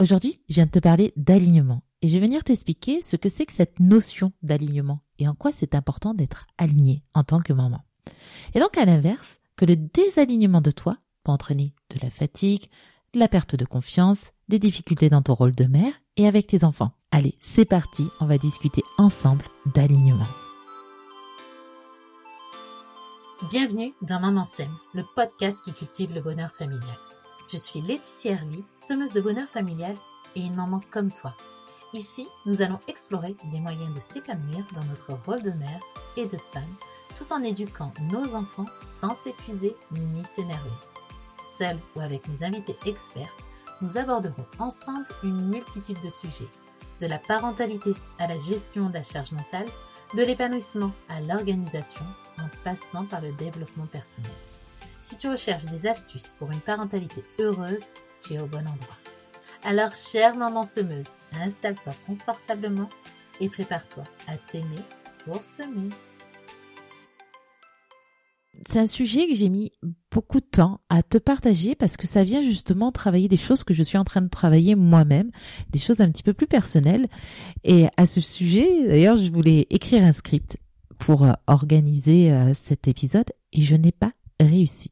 Aujourd'hui, je viens de te parler d'alignement et je vais venir t'expliquer ce que c'est que cette notion d'alignement et en quoi c'est important d'être aligné en tant que maman. Et donc à l'inverse, que le désalignement de toi peut entraîner de la fatigue, de la perte de confiance, des difficultés dans ton rôle de mère et avec tes enfants. Allez, c'est parti, on va discuter ensemble d'alignement. Bienvenue dans Maman Sème, le podcast qui cultive le bonheur familial. Je suis Laetitia Hervy, semeuse de bonheur familial et une maman comme toi. Ici, nous allons explorer des moyens de s'épanouir dans notre rôle de mère et de femme, tout en éduquant nos enfants sans s'épuiser ni s'énerver. Seul ou avec mes invités expertes, nous aborderons ensemble une multitude de sujets, de la parentalité à la gestion de la charge mentale, de l'épanouissement à l'organisation, en passant par le développement personnel. Si tu recherches des astuces pour une parentalité heureuse, tu es au bon endroit. Alors, chère maman semeuse, installe-toi confortablement et prépare-toi à t'aimer pour semer. C'est un sujet que j'ai mis beaucoup de temps à te partager parce que ça vient justement travailler des choses que je suis en train de travailler moi-même, des choses un petit peu plus personnelles. Et à ce sujet, d'ailleurs, je voulais écrire un script pour euh, organiser euh, cet épisode et je n'ai pas réussi.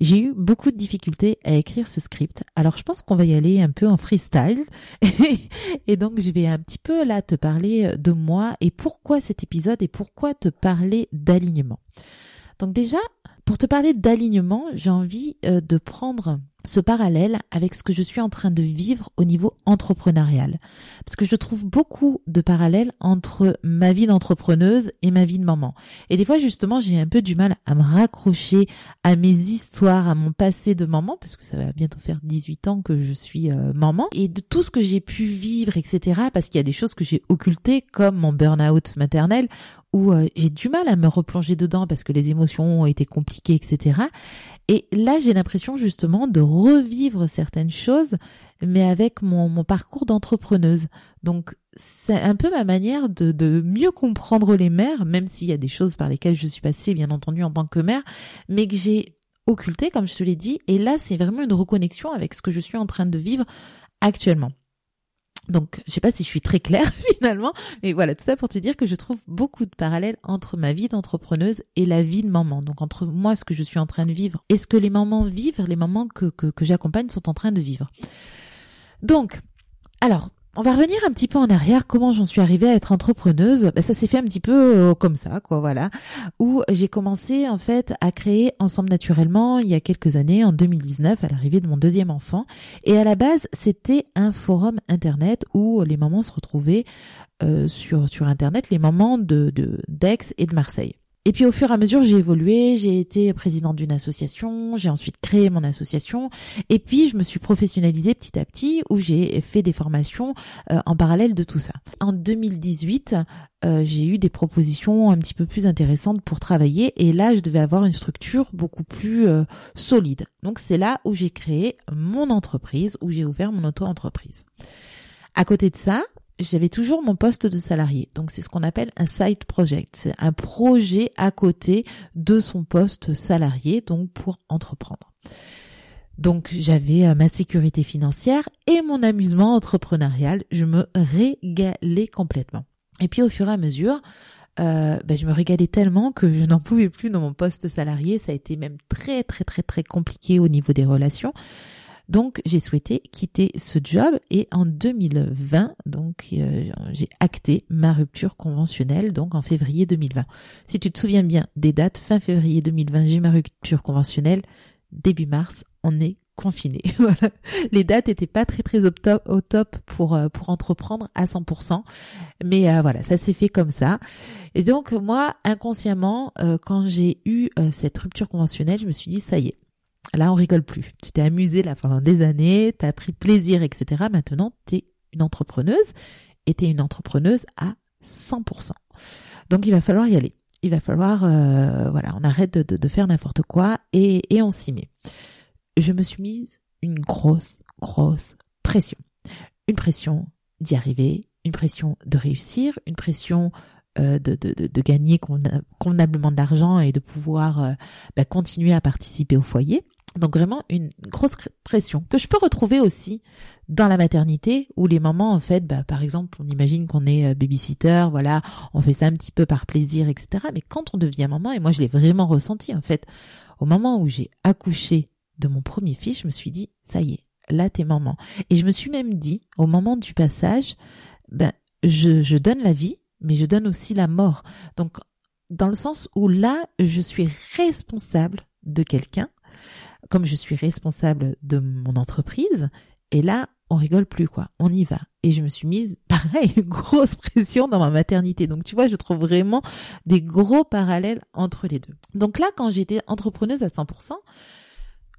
J'ai eu beaucoup de difficultés à écrire ce script. Alors je pense qu'on va y aller un peu en freestyle. et donc je vais un petit peu là te parler de moi et pourquoi cet épisode et pourquoi te parler d'alignement. Donc déjà, pour te parler d'alignement, j'ai envie euh, de prendre ce parallèle avec ce que je suis en train de vivre au niveau entrepreneurial. Parce que je trouve beaucoup de parallèles entre ma vie d'entrepreneuse et ma vie de maman. Et des fois, justement, j'ai un peu du mal à me raccrocher à mes histoires, à mon passé de maman, parce que ça va bientôt faire 18 ans que je suis euh, maman. Et de tout ce que j'ai pu vivre, etc. Parce qu'il y a des choses que j'ai occultées, comme mon burn-out maternel, où euh, j'ai du mal à me replonger dedans parce que les émotions ont été compliquées, Et là, j'ai l'impression justement de revivre certaines choses, mais avec mon, parcours d'entrepreneuse. Donc, c'est un peu ma manière de, de mieux comprendre les mères, même s'il y a des choses par lesquelles je suis passée, bien entendu, en tant que mère, mais que j'ai occulté, comme je te l'ai dit. Et là, c'est vraiment une reconnexion avec ce que je suis en train de vivre actuellement. Donc, je sais pas si je suis très claire finalement, mais voilà, tout ça pour te dire que je trouve beaucoup de parallèles entre ma vie d'entrepreneuse et la vie de maman. Donc, entre moi, ce que je suis en train de vivre et ce que les mamans vivent, les mamans que, que j'accompagne sont en train de vivre. Donc, alors, on va revenir un petit peu en arrière, comment j'en suis arrivée à être entrepreneuse. Ben, ça s'est fait un petit peu euh, comme ça, quoi, voilà. Où j'ai commencé en fait à créer Ensemble Naturellement il y a quelques années, en 2019, à l'arrivée de mon deuxième enfant. Et à la base, c'était un forum internet où les mamans se retrouvaient euh, sur sur internet, les mamans de d'Aix et de Marseille. Et puis au fur et à mesure, j'ai évolué, j'ai été présidente d'une association, j'ai ensuite créé mon association, et puis je me suis professionnalisée petit à petit, où j'ai fait des formations euh, en parallèle de tout ça. En 2018, euh, j'ai eu des propositions un petit peu plus intéressantes pour travailler, et là, je devais avoir une structure beaucoup plus euh, solide. Donc c'est là où j'ai créé mon entreprise, où j'ai ouvert mon auto-entreprise. À côté de ça, j'avais toujours mon poste de salarié. Donc c'est ce qu'on appelle un side project. C'est un projet à côté de son poste salarié, donc pour entreprendre. Donc j'avais euh, ma sécurité financière et mon amusement entrepreneurial. Je me régalais complètement. Et puis au fur et à mesure, euh, ben, je me régalais tellement que je n'en pouvais plus dans mon poste salarié. Ça a été même très très très très compliqué au niveau des relations. Donc j'ai souhaité quitter ce job et en 2020, donc euh, j'ai acté ma rupture conventionnelle donc en février 2020. Si tu te souviens bien des dates, fin février 2020, j'ai ma rupture conventionnelle, début mars, on est confiné. voilà. Les dates étaient pas très très au top, pour euh, pour entreprendre à 100%, mais euh, voilà, ça s'est fait comme ça. Et donc moi inconsciemment quand j'ai eu cette rupture conventionnelle, je me suis dit ça y est, Là, on rigole plus. Tu t'es amusé là pendant des années, tu as pris plaisir, etc. Maintenant, tu es une entrepreneuse et tu es une entrepreneuse à 100%. Donc, il va falloir y aller. Il va falloir, euh, voilà, on arrête de, de, faire n'importe quoi et, et on s'y met. Je me suis mise une grosse, grosse pression. Une pression d'y arriver, une pression de réussir, une pression euh, de, de, de, gagner convenablement de l'argent et de pouvoir euh, bah, continuer à participer au foyer. Donc vraiment une grosse pression que je peux retrouver aussi dans la maternité où les mamans en fait, bah, par exemple, on imagine qu'on est euh, babysitter, voilà, on fait ça un petit peu par plaisir, etc. Mais quand on devient maman, et moi je l'ai vraiment ressenti en fait, au moment où j'ai accouché de mon premier fils, je me suis dit, ça y est, là t'es maman. Et je me suis même dit, au moment du passage, ben je, je donne la vie, mais je donne aussi la mort. Donc dans le sens où là, je suis responsable de quelqu'un comme je suis responsable de mon entreprise, et là, on rigole plus, quoi. On y va. Et je me suis mise, pareil, une grosse pression dans ma maternité. Donc, tu vois, je trouve vraiment des gros parallèles entre les deux. Donc là, quand j'étais entrepreneuse à 100%,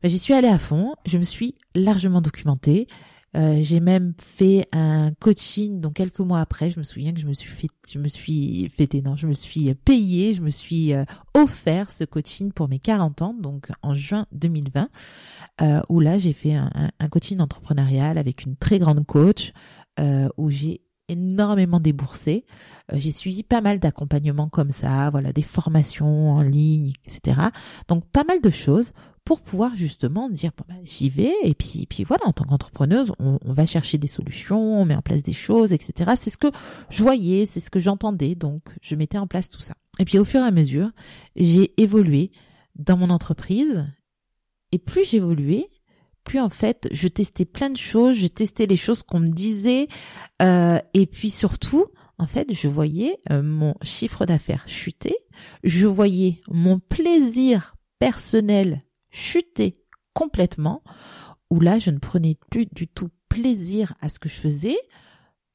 ben, j'y suis allée à fond. Je me suis largement documentée. Euh, j'ai même fait un coaching, donc quelques mois après, je me souviens que je me suis fait, je me suis non, je me suis payé, je me suis euh, offert ce coaching pour mes 40 ans, donc en juin 2020, euh, où là j'ai fait un, coaching entrepreneurial avec une très grande coach, où j'ai énormément déboursé. j'ai suivi pas mal d'accompagnements comme ça, voilà, des formations en ligne, etc. Donc pas mal de choses pour pouvoir justement dire bon ben, j'y vais et puis puis voilà en tant qu'entrepreneuse on, va chercher des solutions on met en place des choses etc c'est ce que je voyais c'est ce que j'entendais donc je mettais en place tout ça et puis au fur et à mesure j'ai évolué dans mon entreprise et plus j'évoluais plus en fait je testais plein de choses je testais les choses qu'on me disait euh, et puis surtout en fait, je voyais euh, mon chiffre d'affaires chuter, je voyais mon plaisir personnel chuté complètement, où là, je ne prenais plus du tout plaisir à ce que je faisais.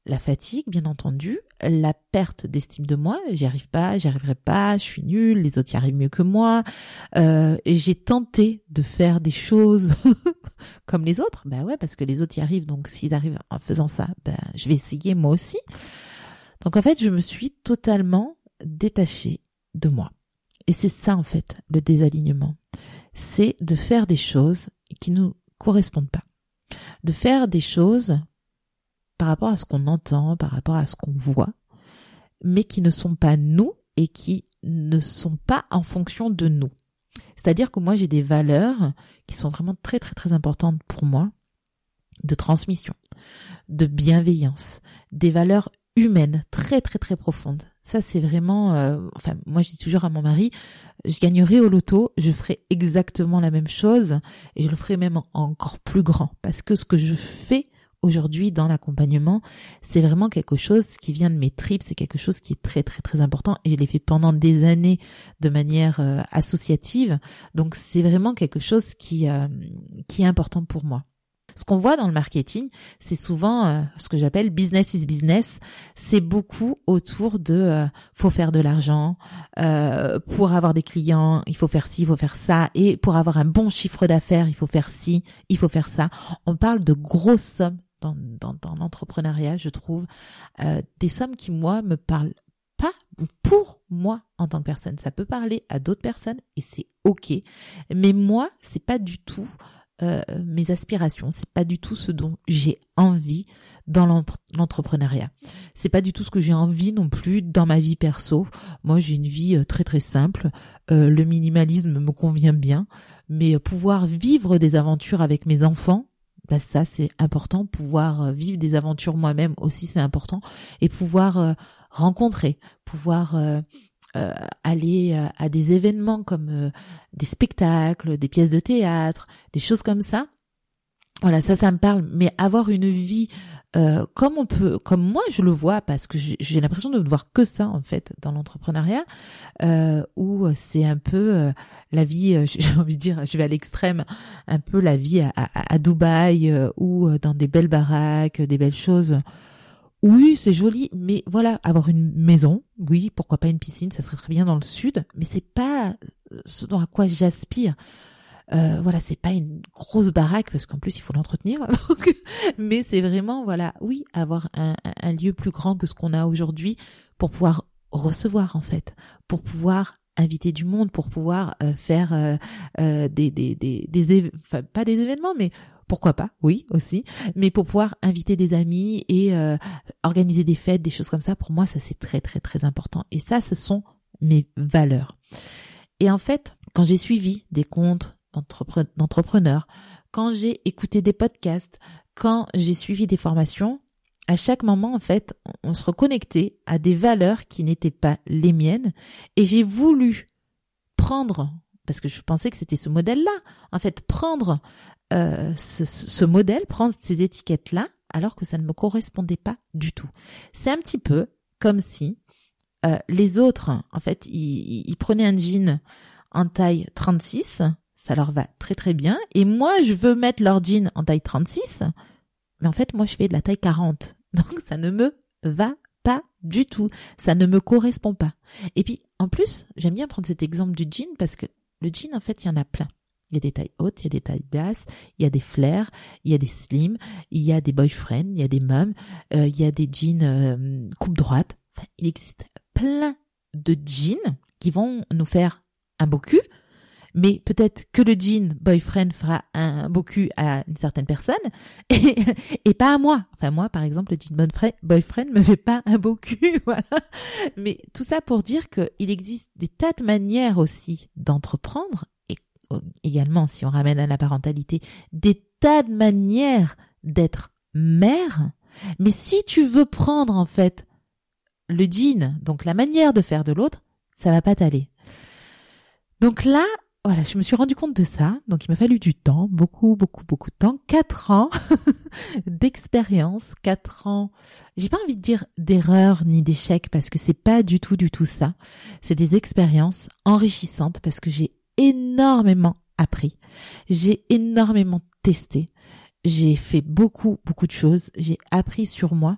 La fatigue, bien entendu, la perte d'estime de moi, j'y arrive pas, j'y arriverai pas, je suis nulle, les autres y arrivent mieux que moi. Euh, j'ai tenté de faire des choses comme les autres, ben ouais, parce que les autres y arrivent, donc s'ils arrivent en faisant ça, ben je vais essayer moi aussi. Donc en fait, je me suis totalement détachée de moi. Et c'est ça en fait le désalignement c'est de faire des choses qui nous correspondent pas. De faire des choses par rapport à ce qu'on entend, par rapport à ce qu'on voit, mais qui ne sont pas nous et qui ne sont pas en fonction de nous. C'est-à-dire que moi j'ai des valeurs qui sont vraiment très très très importantes pour moi, de transmission, de bienveillance, des valeurs humaines très très très profondes. Ça, c'est vraiment, euh, enfin, moi, je dis toujours à mon mari, je gagnerai au loto, je ferai exactement la même chose et je le ferai même encore plus grand parce que ce que je fais aujourd'hui dans l'accompagnement, c'est vraiment quelque chose qui vient de mes tripes, c'est quelque chose qui est très très très important et je l'ai fait pendant des années de manière euh, associative. Donc c'est vraiment quelque chose qui euh, qui est important pour moi. Ce qu'on voit dans le marketing, c'est souvent euh, ce que j'appelle business is business. C'est beaucoup autour de euh, faut faire de l'argent euh, pour avoir des clients, il faut faire ci, il faut faire ça, et pour avoir un bon chiffre d'affaires, il faut faire ci, il faut faire ça. On parle de grosses sommes dans, dans, dans l'entrepreneuriat, je trouve, des sommes qui moi me parlent pas pour moi en tant que personne. Ça peut parler à d'autres personnes et c'est ok, mais moi c'est pas du tout euh, mes aspirations, c'est pas du tout ce dont j'ai envie dans l'entrepreneuriat. C'est pas du tout ce que j'ai envie non plus dans ma vie perso. Moi, j'ai une vie euh, très très simple. Euh, le minimalisme me convient bien, mais pouvoir vivre des aventures avec mes enfants, ça c'est important. Pouvoir vivre des aventures moi-même aussi c'est important, et pouvoir rencontrer, pouvoir euh, aller euh, à des événements comme euh, des spectacles, des pièces de théâtre, des choses comme ça. Voilà, ça, ça me parle. Mais avoir une vie comme on peut, comme moi je le vois, parce que j'ai l'impression de ne voir que ça en fait dans l'entrepreneuriat, où c'est un peu la vie, j'ai envie de dire, je vais à l'extrême, un peu la vie à, Dubaï ou dans des belles baraques, des belles choses oui, c'est joli, mais voilà, avoir une maison, oui, pourquoi pas une piscine, ça serait très bien dans le sud, mais c'est pas euh, ce à quoi j'aspire. Euh, voilà, c'est pas une grosse baraque parce qu'en plus il faut l'entretenir. mais c'est vraiment voilà, oui, avoir un, un, lieu plus grand que ce qu'on a aujourd'hui pour pouvoir recevoir en fait, pour pouvoir inviter du monde, pour pouvoir euh, faire euh, euh des des des, des enfin, pas des événements, mais pourquoi pas, oui aussi, mais pour pouvoir inviter des amis et euh, organiser des fêtes, des choses comme ça, pour moi ça c'est très très très important. Et ça, ce sont mes valeurs. Et en fait, quand j'ai suivi des comptes d'entrepreneurs, quand j'ai écouté des podcasts, quand j'ai suivi des formations, à chaque moment, en fait, on se reconnectait à des valeurs qui n'étaient pas les miennes et j'ai voulu prendre, parce que je pensais que c'était ce modèle-là, en fait, prendre euh, ce, ce modèle, prendre ces étiquettes-là, alors que ça ne me correspondait pas du tout. C'est un petit peu comme si euh, les autres, en fait, ils, ils, prenaient un jean en taille 36, ça leur va très très bien, et moi, je veux mettre leur jean en taille 36, mais en fait, moi, je fais de la taille 40. Donc, ça ne me va pas du tout. Ça ne me correspond pas. Et puis, en plus, j'aime bien prendre cet exemple du jean parce que le jean, en fait, il y en a plein. Il y a des tailles hautes, il y a des tailles basses, il y a des flares, il y a des slims, il y a des boyfriends, il y a des mums, euh, il y a des jeans euh, coupe droite. Enfin, il existe plein de jeans qui vont nous faire un beau cul, mais peut-être que le jean boyfriend fera un beau cul à une certaine personne et, pas à moi. Enfin moi par exemple le jean boyfriend me fait pas un beau cul, voilà. Mais tout ça pour dire qu'il existe des tas de manières aussi d'entreprendre et également si on ramène à la parentalité des tas de manières d'être mère. Mais si tu veux prendre en fait le jean, donc la manière de faire de l'autre, ça va pas t'aller. Donc là, voilà, je me suis rendu compte de ça. Donc, il m'a fallu du temps, beaucoup, beaucoup, beaucoup de temps. Quatre ans d'expérience, quatre ans. J'ai pas envie de dire d'erreur ni d'échec parce que c'est pas du tout, du tout ça. C'est des expériences enrichissantes parce que j'ai énormément appris. J'ai énormément testé. J'ai fait beaucoup, beaucoup de choses. J'ai appris sur moi.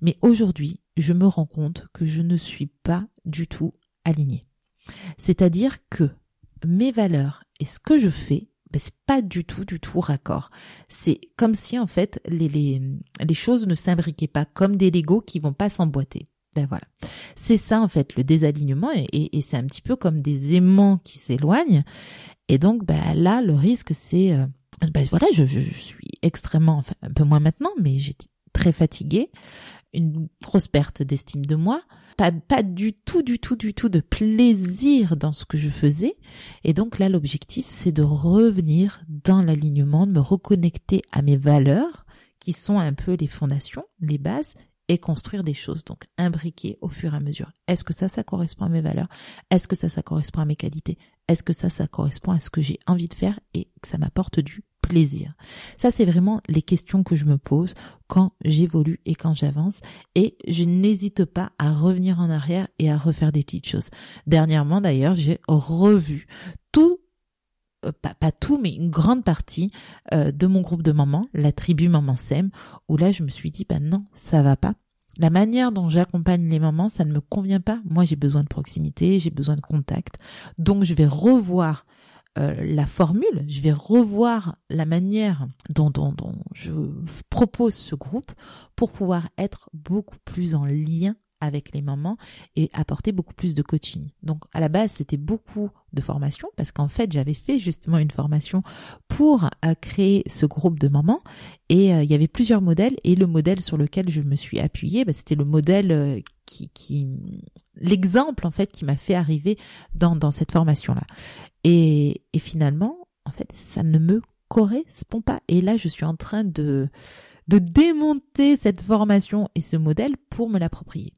Mais aujourd'hui, je me rends compte que je ne suis pas du tout alignée. C'est-à-dire que mes valeurs et ce que je fais, ben, c'est pas du tout, du tout raccord. C'est comme si en fait les, les, les choses ne s'imbriquaient pas comme des Legos qui vont pas s'emboîter. Ben voilà. C'est ça en fait le désalignement et, et, c'est un petit peu comme des aimants qui s'éloignent. Et donc ben là le risque c'est euh, ben voilà je, je, suis extrêmement enfin, un peu moins maintenant mais j'étais très fatiguée une grosse perte d'estime de moi, pas, pas du tout, du tout, du tout de plaisir dans ce que je faisais. Et donc là, l'objectif, c'est de revenir dans l'alignement, de me reconnecter à mes valeurs, qui sont un peu les fondations, les bases, et construire des choses. Donc imbriquer au fur et à mesure. Est-ce que ça, ça correspond à mes valeurs? Est-ce que ça, ça correspond à mes qualités? Est-ce que ça, ça correspond à ce que j'ai envie de faire et que ça m'apporte du Ça, c'est vraiment les questions que je me pose quand j'évolue et quand j'avance. Et je n'hésite pas à revenir en arrière et à refaire des petites choses. Dernièrement, d'ailleurs, j'ai revu tout euh, pas, tout, mais une grande partie euh, de mon groupe de mamans, la tribu Maman Sem, où là je me suis dit, bah non, ça va pas. La manière dont j'accompagne les mamans, ça ne me convient pas. Moi, j'ai besoin de proximité, j'ai besoin de contact. Donc, je vais revoir euh, la formule, je vais revoir la manière dont, dont, dont je propose ce groupe pour pouvoir être beaucoup plus en lien avec les mamans et apporter beaucoup plus de coaching. Donc à la base, c'était beaucoup de formation parce qu'en fait, j'avais fait justement une formation pour euh, créer ce groupe de mamans et euh, il y avait plusieurs modèles et le modèle sur lequel je me suis appuyée, bah, c'était le modèle euh, qui, qui l'exemple en fait qui m'a fait arriver dans, dans cette formation là. Et, et finalement, en fait, ça ne me correspond pas. Et là, je suis en train de de démonter cette formation et ce modèle pour me l'approprier.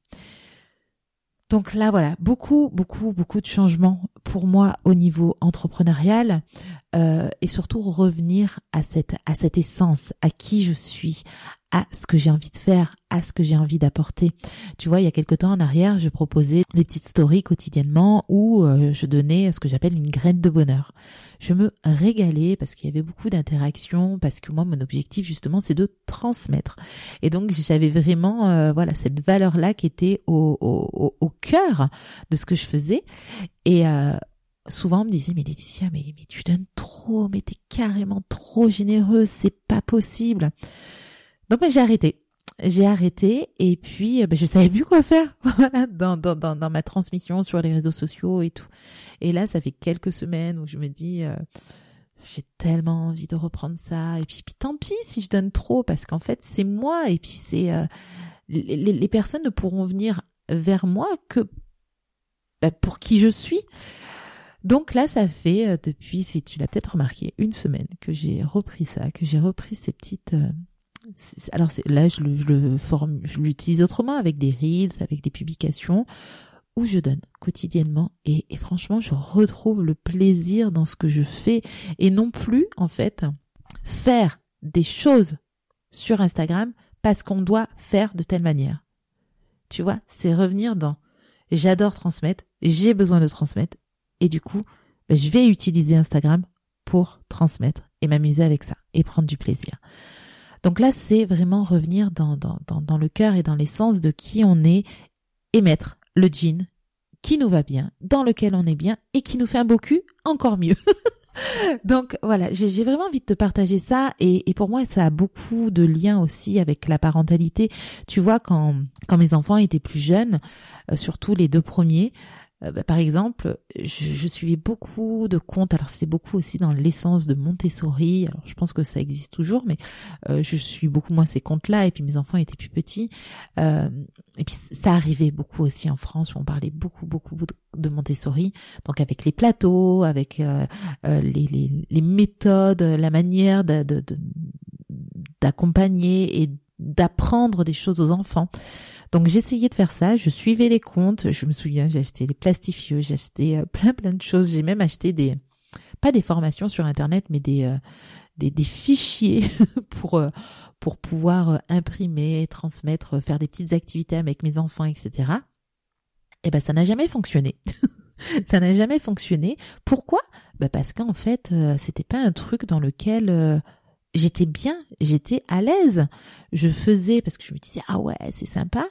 Donc là, voilà, beaucoup, beaucoup, beaucoup de changements pour moi au niveau entrepreneurial euh, et surtout revenir à cette, à cette essence, à qui je suis, à ce que j'ai envie de faire, à ce que j'ai envie d'apporter. Tu vois, il y a quelque temps en arrière, je proposais des petites stories quotidiennement où euh, je donnais ce que j'appelle une graine de bonheur. Je me régalais parce qu'il y avait beaucoup d'interactions, parce que moi, mon objectif justement, c'est de transmettre. Et donc, j'avais vraiment, euh, voilà, cette valeur-là qui était au, au, au, cœur de ce que je faisais. Et euh, souvent on me disait mais Laetitia mais, mais tu donnes trop mais t'es carrément trop généreuse c'est pas possible donc ben, j'ai arrêté. J'ai arrêté et puis ben, je savais plus quoi faire voilà, dans, dans, dans, dans, ma transmission sur les réseaux sociaux et tout. Et là, ça fait quelques semaines où je me dis, euh, j'ai tellement envie de reprendre ça. Et puis, puis tant pis si je donne trop parce qu'en fait, c'est moi et puis c'est... Euh, les, les, personnes ne pourront venir vers moi que ben, pour qui je suis. Donc là, ça fait euh, depuis, si tu l'as peut-être remarqué, une semaine que j'ai repris ça, que j'ai repris ces petites. Euh, alors là, je l'utilise autrement avec des reels, avec des publications où je donne quotidiennement et, et, franchement, je retrouve le plaisir dans ce que je fais et non plus en fait faire des choses sur Instagram parce qu'on doit faire de telle manière. Tu vois, c'est revenir dans j'adore transmettre, j'ai besoin de transmettre et du coup, ben, je vais utiliser Instagram pour transmettre et m'amuser avec ça et prendre du plaisir. Donc là, c'est vraiment revenir dans, le cœur et dans l'essence de qui on est et mettre le jean qui nous va bien, dans lequel on est bien et qui nous fait un beau cul encore mieux. Donc voilà, j'ai vraiment envie de te partager ça et, et, pour moi ça a beaucoup de liens aussi avec la parentalité. Tu vois quand quand mes enfants étaient plus jeunes, euh, surtout les deux premiers, euh, bah, par exemple, je, je, suivais beaucoup de comptes. Alors c'est beaucoup aussi dans l'essence de Montessori. Alors je pense que ça existe toujours, mais euh, je suis beaucoup moins ces comptes-là. Et puis mes enfants étaient plus petits. Euh, et puis ça arrivait beaucoup aussi en France où on parlait beaucoup beaucoup de Montessori. Donc avec les plateaux, avec les, méthodes, la manière d'accompagner de, et d'apprendre des choses aux enfants. Donc j'essayais de faire ça, je suivais les comptes, je me souviens, j'ai acheté les plastifieux, j'ai acheté euh, plein plein de choses, j'ai même acheté des pas des formations sur internet mais des euh, des, des, fichiers pour euh, pour pouvoir imprimer, transmettre, faire des petites activités avec mes enfants, etc. Et eh ben ça n'a jamais fonctionné. ça n'a jamais fonctionné. Pourquoi? Ben parce qu'en fait c'était pas un truc dans lequel j'étais bien, j'étais à l'aise. Je faisais parce que je me disais ah ouais c'est sympa,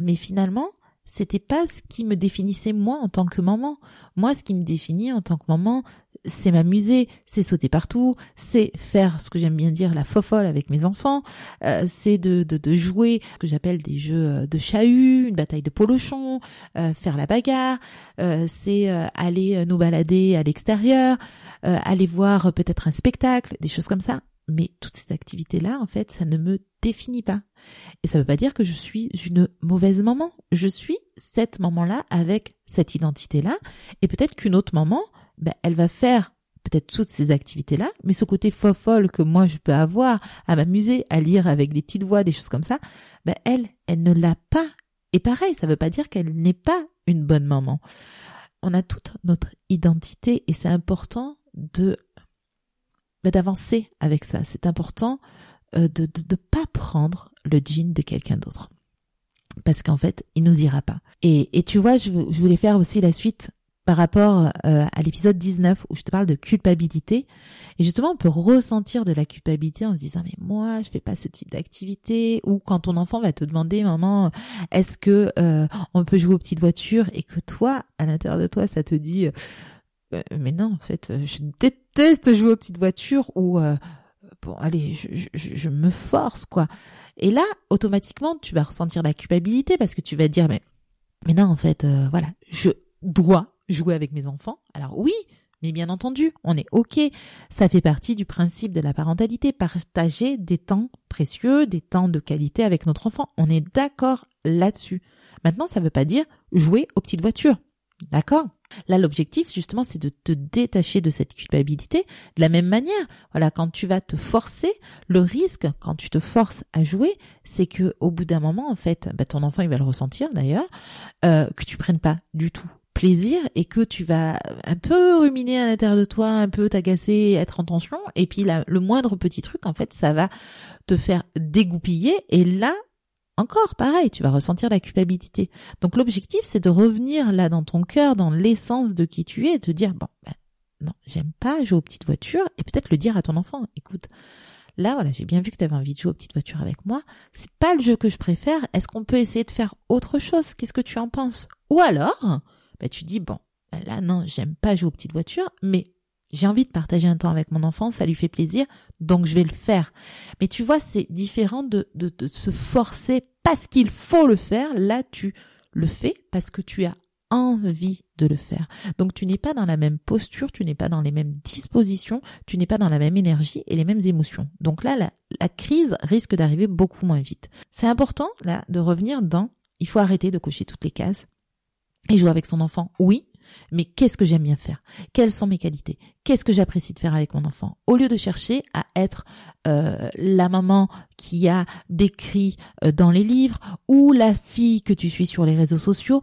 mais finalement, c'était pas ce qui me définissait moi en tant que maman. Moi, ce qui me définit en tant que maman, c'est m'amuser, c'est sauter partout, c'est faire ce que j'aime bien dire la fofolle avec mes enfants, euh, c'est de, de, de, jouer ce que j'appelle des jeux euh, de chahut, une bataille de polochon, euh, faire la bagarre, euh, c'est aller nous balader à l'extérieur, aller voir peut-être un spectacle, des choses comme ça. Mais toutes ces activités-là, en fait, ça ne me définit pas. Et ça ne veut pas dire que je suis une mauvaise maman. Je suis cette maman-là avec cette identité-là. Et peut-être qu'une autre maman, ben, elle va faire peut-être toutes ces activités-là, mais ce côté folle que moi je peux avoir à m'amuser, à lire avec des petites voix, des choses comme ça, ben elle, elle ne l'a pas. Et pareil, ça ne veut pas dire qu'elle n'est pas une bonne maman. On a toute notre identité et c'est important de ben, d'avancer avec ça. C'est important euh, de ne pas prendre le jean de quelqu'un d'autre. Parce qu'en fait, il nous ira pas. Et, et tu vois, je, je, voulais faire aussi la suite par rapport euh, à l'épisode 19 où je te parle de culpabilité. Et justement, on peut ressentir de la culpabilité en se disant mais moi, je fais pas ce type d'activité. Ou quand ton enfant va te demander maman, est-ce que euh, on peut jouer aux petites voitures? Et que toi, à l'intérieur de toi, ça te dit mais non, en fait, je déteste jouer aux petites voitures ou bon, allez, je, je, je, me force, quoi. Et là, automatiquement, tu vas ressentir la culpabilité parce que tu vas te dire, mais, mais non, en fait, euh, voilà, je dois jouer avec mes enfants. Alors oui, mais bien entendu, on est OK. Ça fait partie du principe de la parentalité, partager des temps précieux, des temps de qualité avec notre enfant. On est d'accord là-dessus. Maintenant, ça ne veut pas dire jouer aux petites voitures. D'accord? Là, l'objectif, justement, c'est de te détacher de cette culpabilité. De la même manière, voilà, quand tu vas te forcer, le risque, quand tu te forces à jouer, c'est que au bout d'un moment, en fait, bah, ton enfant, il va le ressentir d'ailleurs, euh, que tu prennes pas du tout plaisir et que tu vas un peu ruminer à l'intérieur de toi, un peu t'agacer, être en tension, et puis le moindre petit truc, en fait, ça va te faire dégoupiller, et là, encore pareil, tu vas ressentir la culpabilité. Donc l'objectif, c'est de revenir là dans ton cœur, dans l'essence de qui tu es, et te dire, bon, ben, non, j'aime pas jouer aux petites voitures, et peut-être le dire à ton enfant, écoute, là, voilà, j'ai bien vu que tu avais envie de jouer aux petites voitures avec moi, c'est pas le jeu que je préfère, est-ce qu'on peut essayer de faire autre chose? Qu'est-ce que tu en penses? Ou alors, ben, tu dis, bon, ben là, non, j'aime pas jouer aux petites voitures, mais j'ai envie de partager un temps avec mon enfant, ça lui fait plaisir, donc je vais le faire. Mais tu vois, c'est différent de, de, de se forcer parce qu'il faut le faire. Là, tu le fais parce que tu as envie de le faire. Donc tu n'es pas dans la même posture, tu n'es pas dans les mêmes dispositions, tu n'es pas dans la même énergie et les mêmes émotions. Donc là, la, crise risque d'arriver beaucoup moins vite. C'est important, là, de revenir dans, il faut arrêter de cocher toutes les cases et jouer avec son enfant. Oui, mais qu'est-ce que j'aime bien faire? Quelles sont mes qualités? Qu'est-ce que j'apprécie de faire avec mon enfant? Au lieu de chercher à être euh, la maman qui a décrit euh, dans les livres ou la fille que tu suis sur les réseaux sociaux,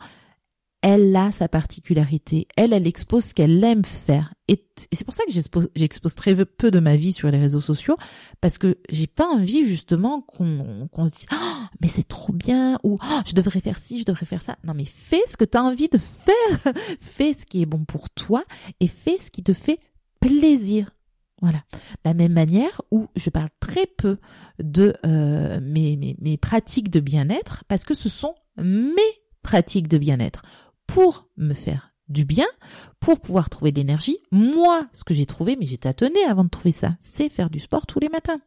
elle a sa particularité. Elle, elle expose ce qu'elle aime faire. Et, c'est pour ça que j'expose très peu de ma vie sur les réseaux sociaux, parce que j'ai pas envie justement qu'on se dise oh, mais c'est trop bien ou oh, je devrais faire ci, je devrais faire ça. Non mais fais ce que tu as envie de faire, fais ce qui est bon pour toi et fais ce qui te fait plaisir. Voilà. la même manière où je parle très peu de euh, mes pratiques de bien-être parce que ce sont mes pratiques de bien-être pour me faire du bien, pour pouvoir trouver de l'énergie. Moi, ce que j'ai trouvé, mais j'ai tâtonné avant de trouver ça, c'est faire du sport tous les matins.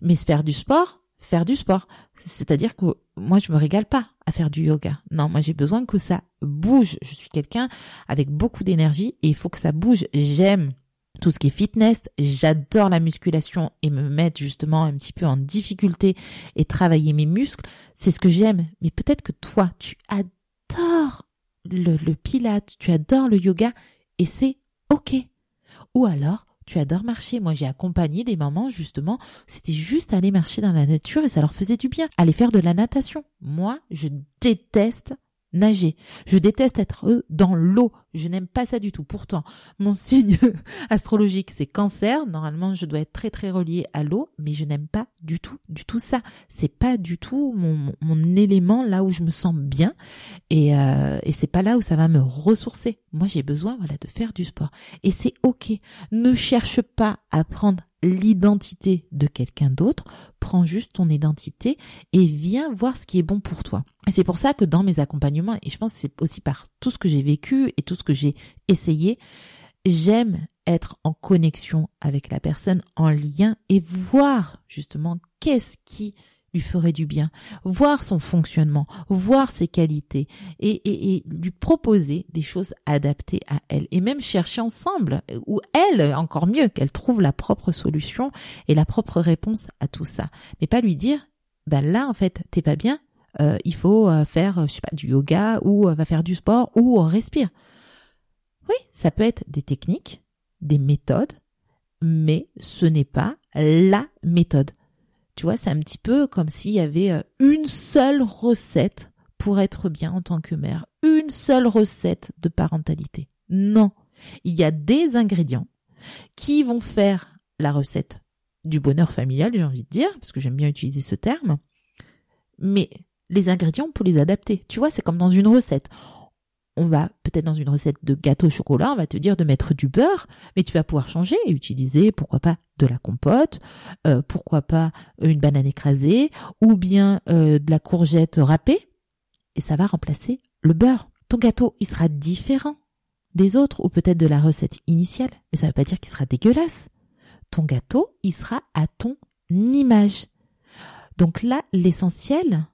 Mais faire du sport, faire du sport. C'est-à-dire que moi, je me régale pas à faire du yoga. Non, moi, j'ai besoin que ça bouge. Je suis quelqu'un avec beaucoup d'énergie et il faut que ça bouge. J'aime tout ce qui est fitness, j'adore la musculation et me mettre justement un petit peu en difficulté et travailler mes muscles, c'est ce que j'aime. Mais peut-être que toi, tu adores le, pilate, tu adores le yoga et c'est ok. Ou alors, tu adores marcher. Moi, j'ai accompagné des mamans, justement, c'était juste aller marcher dans la nature et ça leur faisait du bien. Aller faire de la natation. Moi, je déteste nager. Je déteste être euh, dans l'eau. Je n'aime pas ça du tout. Pourtant, mon signe astrologique, c'est cancer. Normalement, je dois être très très relié à l'eau, mais je n'aime pas du tout, du tout ça. C'est pas du tout mon, mon, élément là où je me sens bien. Et, euh, et c'est pas là où ça va me ressourcer. Moi, j'ai besoin, voilà, de faire du sport. Et c'est ok. Ne cherche pas à prendre l'identité de quelqu'un d'autre, prends juste ton identité et viens voir ce qui est bon pour toi. Et c'est pour ça que dans mes accompagnements, et je pense que c'est aussi par tout ce que j'ai vécu et tout ce que j'ai essayé, j'aime être en connexion avec la personne, en lien et voir justement qu'est-ce qui lui ferait du bien, voir son fonctionnement, voir ses qualités et, lui proposer des choses adaptées à elle et même chercher ensemble ou elle encore mieux qu'elle trouve la propre solution et la propre réponse à tout ça, mais pas lui dire ben là en fait t'es pas bien, euh, il faut euh, faire je sais pas du yoga ou euh, va faire du sport ou respire. Oui, ça peut être des techniques, des méthodes, mais ce n'est pas la méthode. Tu vois, c'est un petit peu comme s'il y avait euh, une seule recette pour être bien en tant que mère, une seule recette de parentalité. Non, il y a des ingrédients qui vont faire la recette du bonheur familial, j'ai envie de dire, parce que j'aime bien utiliser ce terme. Mais les ingrédients, on peut les adapter. Tu vois, c'est comme dans une recette on va peut-être dans une recette de gâteau au chocolat, on va te dire de mettre du beurre, mais tu vas pouvoir changer et utiliser pourquoi pas de la compote, euh, pourquoi pas une banane écrasée ou bien euh, de la courgette râpée et ça va remplacer le beurre. Ton gâteau, il sera différent des autres ou peut-être de la recette initiale, mais ça ne veut pas dire qu'il sera dégueulasse. Ton gâteau, il sera à ton image. Donc là, l'essentiel,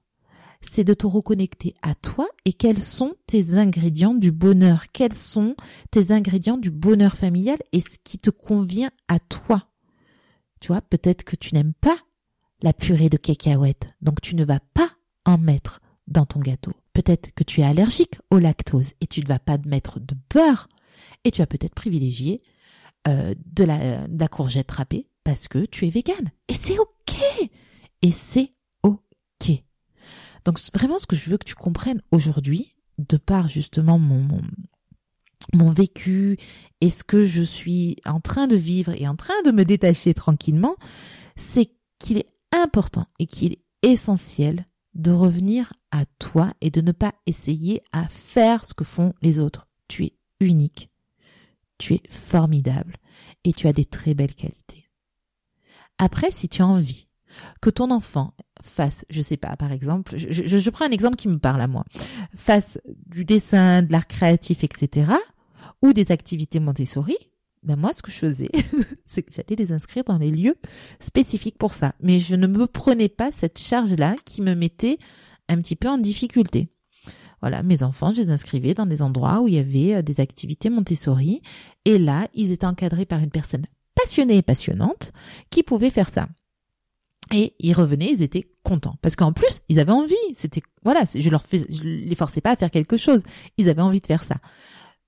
c'est de te reconnecter à toi et quels sont tes ingrédients du bonheur, quels sont tes ingrédients du bonheur familial et ce qui te convient à toi? Tu vois, peut-être que tu n'aimes pas la purée de cacahuètes, donc tu ne vas pas en mettre dans ton gâteau. Peut-être que tu es allergique au lactose et tu ne vas pas mettre de beurre et tu vas peut-être privilégier euh, de, la, de la courgette râpée parce que tu es végane. Et c'est ok. Et c'est. Donc vraiment ce que je veux que tu comprennes aujourd'hui, de par justement mon, mon, vécu et ce que je suis en train de vivre et en train de me détacher tranquillement, c'est qu'il est important et qu'il est essentiel de revenir à toi et de ne pas essayer à faire ce que font les autres. Tu es unique, tu es formidable et tu as des très belles qualités. Après, si tu as envie que ton enfant fasse, je sais pas, par exemple, je, prends un exemple qui me parle à moi, fasse du dessin, de l'art créatif, etc., ou des activités Montessori, ben moi, ce que je faisais, c'est que j'allais les inscrire dans les lieux spécifiques pour ça. Mais je ne me prenais pas cette charge-là qui me mettait un petit peu en difficulté. Voilà, mes enfants, je les inscrivais dans des endroits où il y avait euh, des activités Montessori. Et là, ils étaient encadrés par une personne passionnée et passionnante qui pouvait faire ça. Et ils revenaient, ils étaient contents parce qu'en plus ils avaient envie. C'était voilà, je leur fais, je les forçais pas à faire quelque chose. Ils avaient envie de faire ça.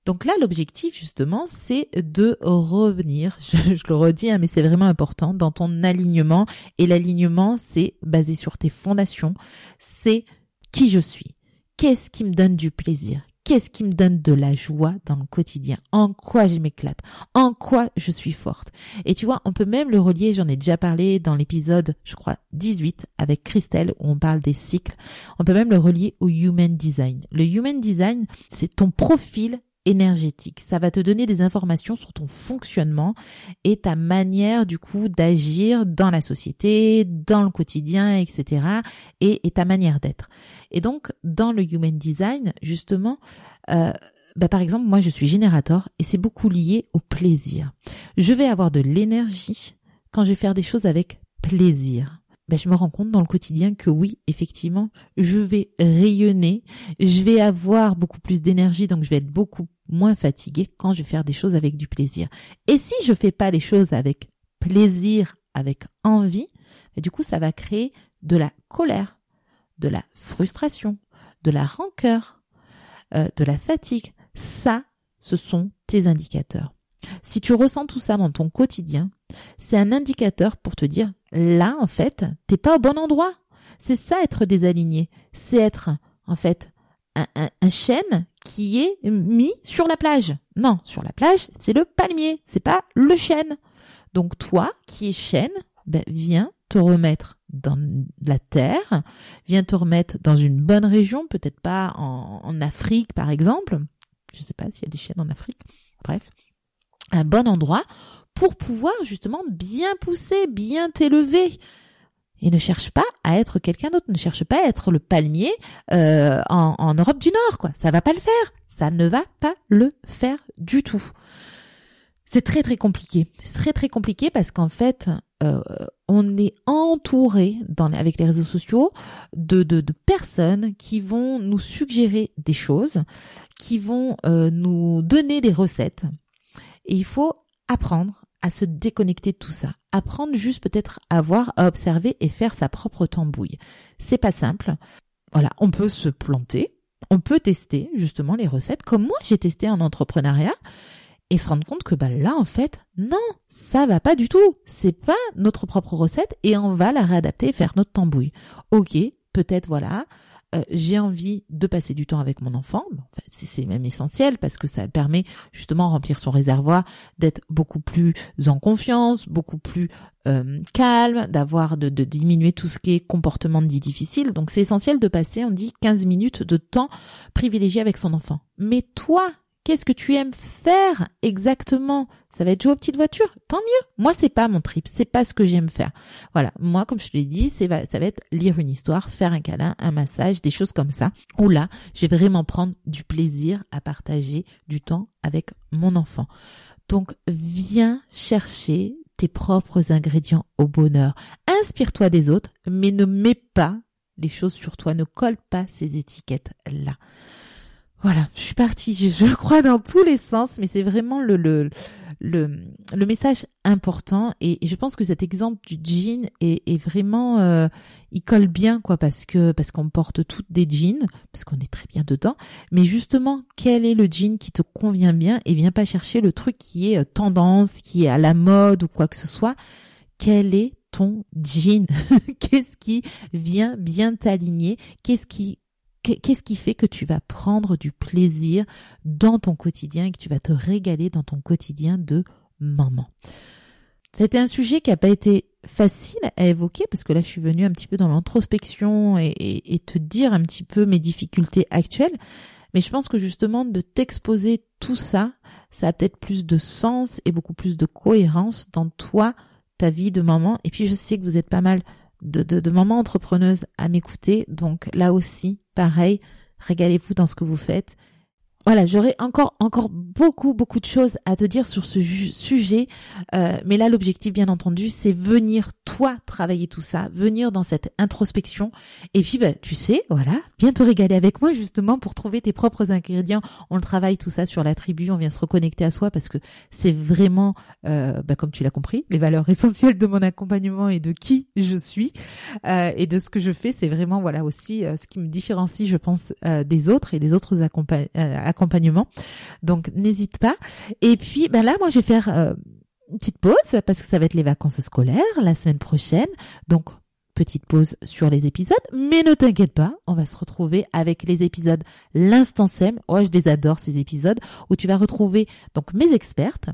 Donc là, l'objectif justement, c'est de revenir, je, le redis, hein, mais c'est vraiment important, dans ton alignement. Et l'alignement, c'est basé sur tes fondations, c'est qui je suis, qu'est-ce qui me donne du plaisir, qu'est-ce qui me donne de la joie dans le quotidien, en quoi je m'éclate, en quoi je suis forte? Et tu vois, on peut même le relier, j'en ai déjà parlé dans l'épisode, je crois, 18 avec Christelle, où on parle des cycles, on peut même le relier au Human Design. Le Human Design, c'est ton profil énergétique. Ça va te donner des informations sur ton fonctionnement et ta manière du coup d'agir dans la société, dans le quotidien, etc. Et, ta manière d'être. Et donc dans le Human Design, justement, euh, bah, par exemple, moi je suis générateur et c'est beaucoup lié au plaisir. Je vais avoir de l'énergie quand je vais faire des choses avec plaisir. Ben, je me rends compte dans le quotidien que oui, effectivement, je vais rayonner, je vais avoir beaucoup plus d'énergie, donc je vais être beaucoup moins fatigué quand je vais faire des choses avec du plaisir. Et si je fais pas les choses avec plaisir, avec envie, du coup, ça va créer de la colère, de la frustration, de la rancœur, euh, de la fatigue. Ça, ce sont tes indicateurs. Si tu ressens tout ça dans ton quotidien, c'est un indicateur pour te dire là, en fait, t'es pas au bon endroit. C'est ça être désaligné. C'est être, en fait, un, chêne qui est mis sur la plage. Non, sur la plage, c'est le palmier, c'est pas le chêne. Donc toi, qui es chêne, ben, viens te remettre dans la terre, viens te remettre dans une bonne région, peut-être pas en, Afrique par exemple. Je sais pas s'il y a des chênes en Afrique. Bref, un bon endroit pour pouvoir justement bien pousser, bien t'élever. Et ne cherche pas à être quelqu'un d'autre, ne cherche pas à être le palmier euh, en, Europe du Nord, quoi. Ça va pas le faire. Ça ne va pas le faire du tout. C'est très très compliqué. C'est très très compliqué parce qu'en fait, euh, on est entouré avec les réseaux sociaux de, de, de, personnes qui vont nous suggérer des choses, qui vont euh, nous donner des recettes. Et il faut apprendre à se déconnecter de tout ça. Apprendre juste peut-être à voir, à observer et faire sa propre tambouille. C'est pas simple. Voilà, on peut se planter, on peut tester justement les recettes comme moi j'ai testé en entrepreneuriat et se rendre compte que bah là en fait non ça va pas du tout c'est pas notre propre recette et on va la réadapter et faire notre tambouille ok peut-être voilà euh, j'ai envie de passer du temps avec mon enfant. c'est même essentiel parce que ça permet justement de remplir son réservoir, d'être beaucoup plus en confiance, beaucoup plus euh, calme, d'avoir de, de, diminuer tout ce qui est comportement dit difficile. Donc c'est essentiel de passer, on dit, 15 minutes de temps privilégié avec son enfant. Mais toi, Qu'est-ce que tu aimes faire exactement? Ça va être jouer aux petites voitures? Tant mieux. Moi, c'est pas mon trip. C'est pas ce que j'aime faire. Voilà. Moi, comme je te l'ai dit, ça va être lire une histoire, faire un câlin, un massage, des choses comme ça. Où là, je vais vraiment prendre du plaisir à partager du temps avec mon enfant. Donc, viens chercher tes propres ingrédients au bonheur. Inspire-toi des autres, mais ne mets pas les choses sur toi. Ne colle pas ces étiquettes-là. Voilà, je suis partie, je, crois, dans tous les sens, mais c'est vraiment le, le, le, message important. Et, je pense que cet exemple du jean est, vraiment, euh, il colle bien, quoi, parce que parce qu'on porte toutes des jeans, parce qu'on est très bien dedans. Mais justement, quel est le jean qui te convient bien? Et viens pas chercher le truc qui est euh, tendance, qui est à la mode ou quoi que ce soit. Quel est ton jean? Qu'est-ce qui vient bien t'aligner? Qu'est-ce qui qu'est-ce qui fait que tu vas prendre du plaisir dans ton quotidien et que tu vas te régaler dans ton quotidien de maman? C'était un sujet qui n'a pas été facile à évoquer parce que là je suis venue un petit peu dans l'introspection et, et, te dire un petit peu mes difficultés actuelles. Mais je pense que justement de t'exposer tout ça, ça a peut-être plus de sens et beaucoup plus de cohérence dans toi, ta vie de maman. Et puis je sais que vous êtes pas mal de, de, de mamans entrepreneuses à m'écouter. Donc là aussi, pareil, régalez-vous dans ce que vous faites voilà, j'aurais encore encore beaucoup beaucoup de choses à te dire sur ce sujet, euh, mais là l'objectif bien entendu c'est venir toi travailler tout ça, venir dans cette introspection. Et puis bah, tu sais voilà, viens te régaler avec moi justement pour trouver tes propres ingrédients. On le travaille tout ça sur la tribu, on vient se reconnecter à soi parce que c'est vraiment euh, bah, comme tu l'as compris les valeurs essentielles de mon accompagnement et de qui je suis. Euh, et de ce que je fais, c'est vraiment voilà aussi ce qui me différencie je pense des autres et des autres accompagnants accompagnement. Donc n'hésite pas. Et puis ben là, moi je vais faire euh, une petite pause parce que ça va être les vacances scolaires la semaine prochaine. Donc petite pause sur les épisodes, mais ne t'inquiète pas, on va se retrouver avec les épisodes l'instant SEM. Oh, je les adore ces épisodes où tu vas retrouver donc mes expertes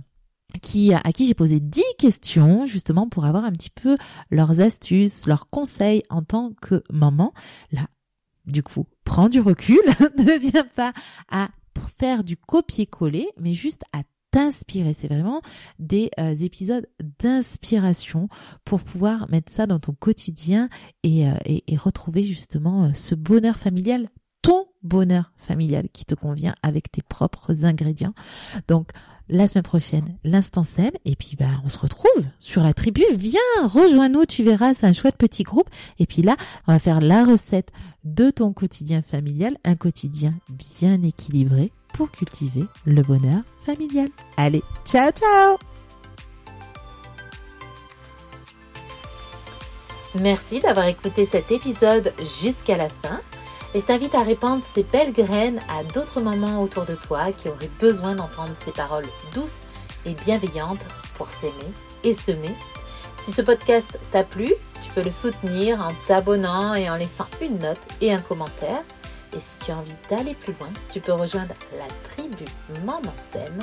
qui, à qui j'ai posé 10 questions justement pour avoir un petit peu leurs astuces, leurs conseils en tant que maman. Là, du coup, prends du recul, ne viens pas à faire du copier-coller, mais juste à t'inspirer. C'est vraiment des euh, épisodes d'inspiration pour pouvoir mettre ça dans ton quotidien et, euh, et, et retrouver justement euh, ce bonheur familial, ton bonheur familial qui te convient avec tes propres ingrédients. Donc, la semaine prochaine, l'instant SEM. Et puis, bah, on se retrouve sur la tribu. Viens, rejoins-nous. Tu verras, c'est un chouette petit groupe. Et puis là, on va faire la recette de ton quotidien familial. Un quotidien bien équilibré pour cultiver le bonheur familial. Allez, ciao, ciao! Merci d'avoir écouté cet épisode jusqu'à la fin. Et je t'invite à répandre ces belles graines à d'autres mamans autour de toi qui auraient besoin d'entendre ces paroles douces et bienveillantes pour s'aimer et semer. Si ce podcast t'a plu, tu peux le soutenir en t'abonnant et en laissant une note et un commentaire. Et si tu as envie d'aller plus loin, tu peux rejoindre la tribu Maman Sème,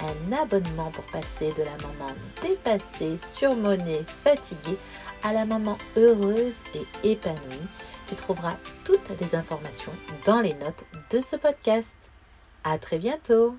un abonnement pour passer de la maman dépassée, surmonnée, fatiguée à la maman heureuse et épanouie. Tu trouveras toutes les informations dans les notes de ce podcast. À très bientôt!